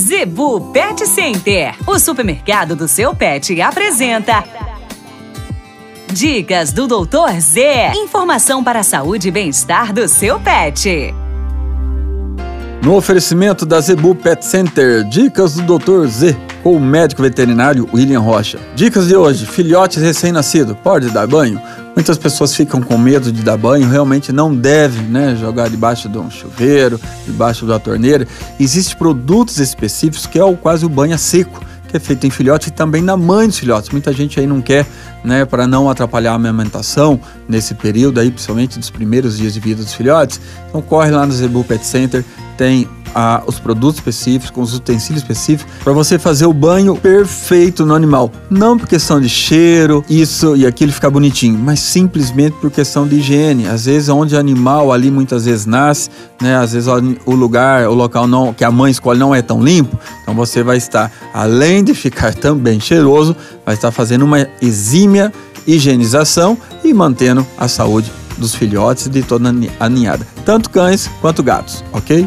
Zebu Pet Center, o supermercado do seu pet, apresenta. Dicas do Doutor Z. Informação para a saúde e bem-estar do seu pet. No oferecimento da Zebu Pet Center, dicas do Dr. Z, com o médico veterinário William Rocha. Dicas de hoje: filhotes recém-nascido, pode dar banho? Muitas pessoas ficam com medo de dar banho, realmente não deve né, jogar debaixo de um chuveiro, debaixo da torneira. Existem produtos específicos que é o, quase o banho a seco, que é feito em filhote e também na mãe dos filhotes. Muita gente aí não quer, né, para não atrapalhar a amamentação nesse período aí, principalmente dos primeiros dias de vida dos filhotes. Então corre lá no Zebu Pet Center, tem ah, os produtos específicos, os utensílios específicos, para você fazer o banho perfeito no animal. Não por questão de cheiro, isso e aquilo ficar bonitinho, mas simplesmente por questão de higiene. Às vezes, onde o animal ali muitas vezes nasce, né? Às vezes o lugar, o local não, que a mãe escolhe não é tão limpo, então você vai estar, além de ficar também cheiroso, vai estar fazendo uma exímia higienização e mantendo a saúde dos filhotes e de toda a ninhada, tanto cães quanto gatos, ok?